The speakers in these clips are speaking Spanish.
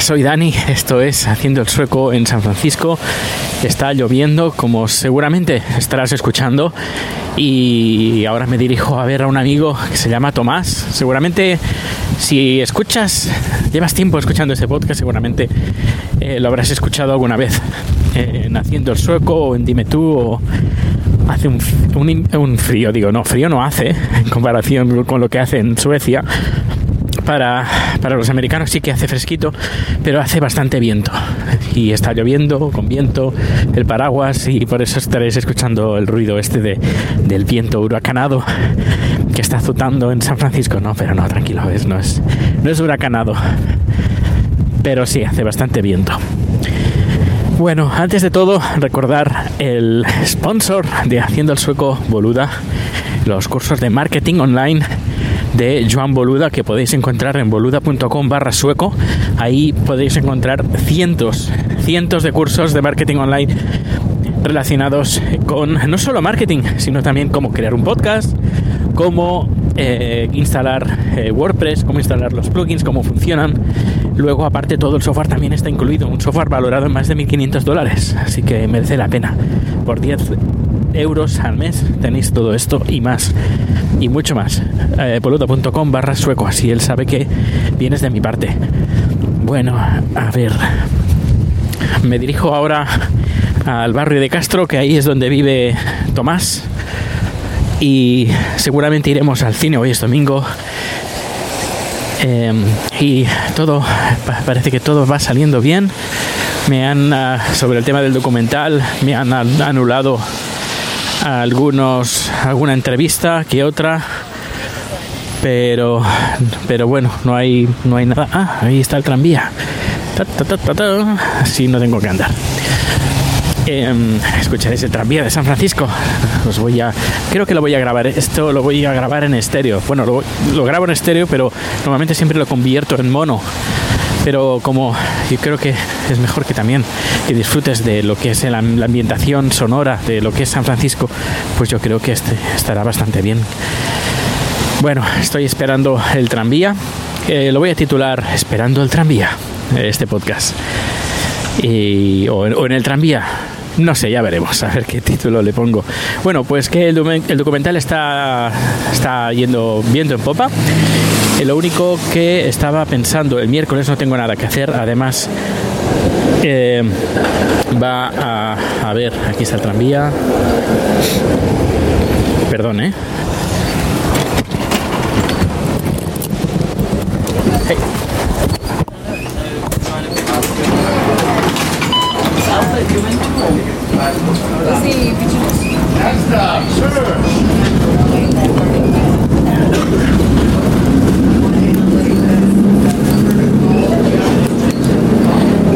Soy Dani, esto es Haciendo el Sueco en San Francisco. Está lloviendo, como seguramente estarás escuchando, y ahora me dirijo a ver a un amigo que se llama Tomás. Seguramente, si escuchas, llevas tiempo escuchando este podcast, seguramente eh, lo habrás escuchado alguna vez en Haciendo el Sueco o en Dime tú o hace un, un- un frío, digo, no, frío no hace en comparación con lo que hace en Suecia, para, para los americanos sí que hace fresquito, pero hace bastante viento. Y está lloviendo, con viento, el paraguas, y por eso estaréis escuchando el ruido este de, del viento huracanado que está azotando en San Francisco. No, pero no, tranquilo, es, no, es, no es huracanado. Pero sí, hace bastante viento. Bueno, antes de todo, recordar el sponsor de Haciendo el Sueco Boluda, los cursos de marketing online de Joan Boluda que podéis encontrar en boluda.com barra sueco. Ahí podéis encontrar cientos, cientos de cursos de marketing online relacionados con no solo marketing, sino también cómo crear un podcast, cómo eh, instalar eh, WordPress, cómo instalar los plugins, cómo funcionan. Luego, aparte, todo el software también está incluido, un software valorado en más de 1.500 dólares, así que merece la pena. Por 10 euros al mes tenéis todo esto y más, y mucho más. Eh, boluda.com barra sueco, así él sabe que vienes de mi parte. Bueno, a ver, me dirijo ahora al barrio de Castro, que ahí es donde vive Tomás. Y seguramente iremos al cine, hoy es domingo. Eh, y todo, pa- parece que todo va saliendo bien. Me han, ah, sobre el tema del documental, me han an- anulado algunos, alguna entrevista que otra. Pero, pero bueno, no hay, no hay nada. Ah, ahí está el tranvía. Así no tengo que andar. Em, escucharéis el tranvía de San Francisco. Os voy a. Creo que lo voy a grabar. Esto lo voy a grabar en estéreo. Bueno, lo, lo grabo en estéreo, pero normalmente siempre lo convierto en mono. Pero como yo creo que es mejor que también que disfrutes de lo que es la, ambientación sonora de lo que es San Francisco, pues yo creo que este estará bastante bien. Bueno, estoy esperando el tranvía. Eh, lo voy a titular Esperando el tranvía, eh, este podcast. Y, o, en el tranvía. No sé, ya veremos, a ver qué título le pongo. Bueno, pues que el, el documental está, está yendo viento en popa. Lo único que estaba pensando, el miércoles no tengo nada que hacer, además eh, va a... A ver, aquí está el tranvía. Perdón, ¿eh?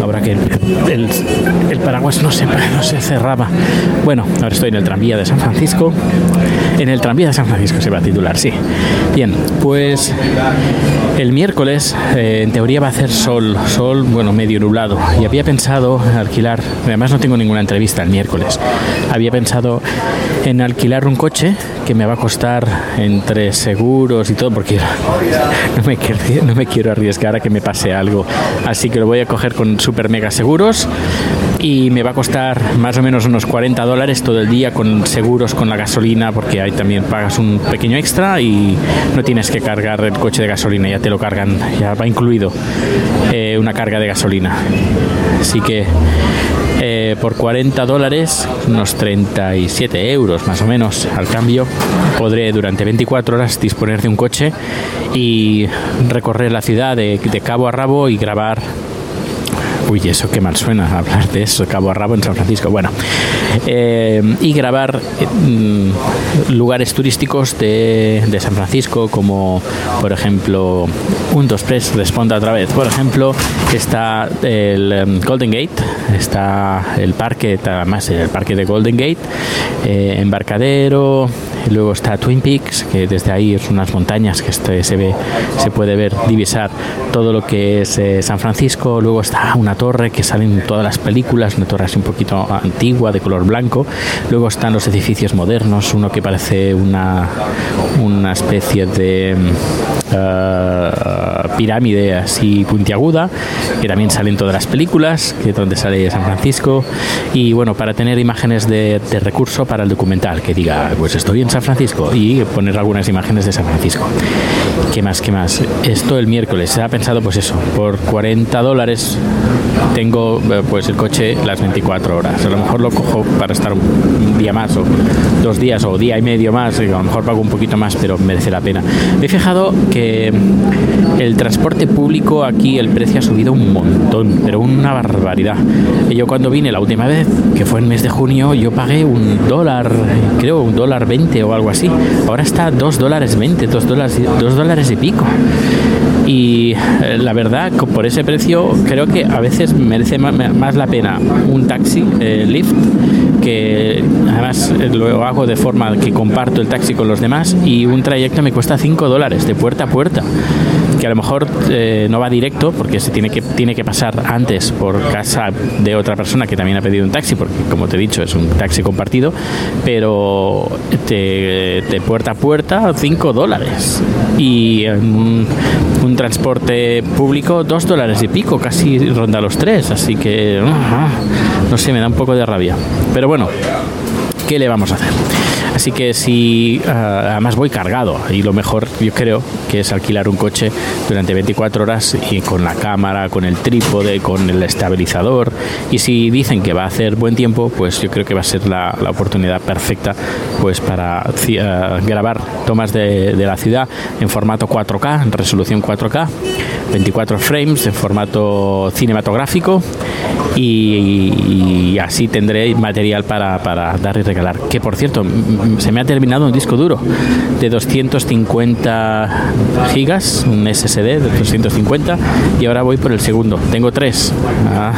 Ahora que el, el- el paraguas no se, no se cerraba. Bueno, ahora estoy en el tranvía de San Francisco. En el tranvía de San Francisco se va a titular, sí. Bien, pues el miércoles eh, en teoría va a hacer sol, sol, bueno, medio nublado. Y había pensado alquilar, además no tengo ninguna entrevista el miércoles, había pensado en alquilar un coche que me va a costar entre seguros y todo, porque no me, no me quiero arriesgar a que me pase algo. Así que lo voy a coger con super mega seguros y me va a costar más o menos unos 40 dólares todo el día con seguros, con la gasolina, porque ahí también pagas un pequeño extra y no tienes que cargar el coche de gasolina, ya te lo cargan, ya va incluido eh, una carga de gasolina. Así que eh, por 40 dólares, unos 37 euros más o menos al cambio, podré durante 24 horas disponer de un coche y recorrer la ciudad de, de cabo a rabo y grabar Uy, eso qué mal suena hablar de eso, cabo a rabo en San Francisco. Bueno, eh, y grabar mm, lugares turísticos de, de San Francisco, como por ejemplo, un dos press responda otra vez. Por ejemplo, está el em, Golden Gate, está el parque, además el parque de Golden Gate, eh, embarcadero, luego está Twin Peaks, que desde ahí es unas montañas que este- se ve, se puede ver, divisar todo lo que es eh, San Francisco. Luego está una torre que sale en todas las películas, una torre así un poquito antigua, de color blanco. Luego están los edificios modernos, uno que parece una, una especie de ah, pirámide así puntiaguda, que también sale en todas las películas, que es donde sale San Francisco. Y bueno, para tener imágenes de, de recurso para el documental, que diga, pues estoy en San Francisco, y poner algunas imágenes de San Francisco. ¿Qué más? ¿Qué más? Esto el miércoles. Se ha pensado, pues eso, por 40 dólares tengo eh, pues el coche las 24 horas. A lo mejor lo cojo para estar un día más o dos días o día y medio más. y a lo mejor pago un poquito más, pero merece la pena. Me he fijado que el transporte público aquí el precio ha subido un montón, pero una barbaridad. Yo cuando vine la última vez, que fue en mes de junio, yo pagué un dólar, creo un dólar 20 o algo así. Ahora está dos dólares 20, dos dólares, dos dólares y pico. Y eh, la verdad, por ese precio, creo que a veces merece más la pena un taxi, eh, Lyft, que además eh, lo hago de forma que comparto el taxi con los demás y un trayecto me cuesta 5 dólares de puerta a puerta. Que a lo mejor eh, no va directo porque se tiene que, tiene que pasar antes por casa de otra persona que también ha pedido un taxi, porque como te he dicho es un taxi compartido, pero de, puerta a puerta 5 dólares. Y un, transporte público 2 dólares y pico, casi ronda los 3, así que ah, no sé, me da un poco de rabia. Pero bueno, ¿qué le vamos a hacer? Así que si ah, además voy cargado y lo mejor yo creo que es alquilar un coche durante 24 horas y con la cámara, con el trípode, con el estabilizador. Y si dicen que va a hacer buen tiempo, pues yo creo que va a ser la, la oportunidad perfecta pues para ah, grabar tomas de, de la ciudad en formato 4K, en resolución 4K, 24 frames en formato cinematográfico y, así tendré material para, para dar y regalar. Que por cierto, se me ha terminado un disco duro de 250 gigas, un SSD de 250 y ahora voy por el segundo. Tengo tres. Ah,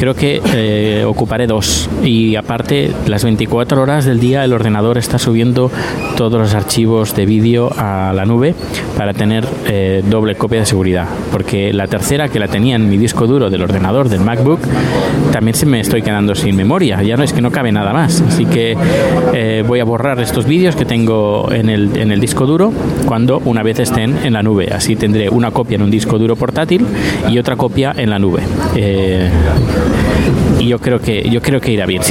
creo que eh, ocuparé dos. Y aparte las 24 horas del día el ordenador está subiendo todos los archivos de vídeo a la nube para tener eh, doble copia de seguridad. Porque la tercera que la tenía en mi disco duro del ordenador del MacBook también se me estoy quedando sin memoria. Ya no es que no cabe nada más. Así que eh, voy a borrar estos vídeos que tengo en el, en el disco duro cuando una vez estén en la nube. Así tendré una copia en un disco duro portátil y otra copia en la nube. Eh, y yo creo que yo creo que irá bien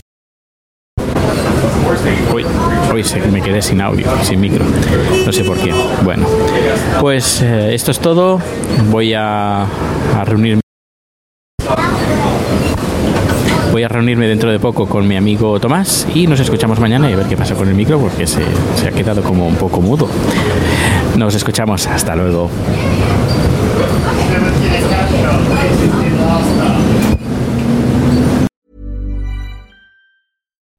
Uy, uy, me quedé sin audio, sin micro. No sé por qué. Bueno, pues eh, esto es todo. Voy a, a reunirme. Voy a reunirme dentro de poco con mi amigo Tomás y nos escuchamos mañana y a ver qué pasa con el micro porque se, se ha quedado como un poco mudo. Nos escuchamos. Hasta luego.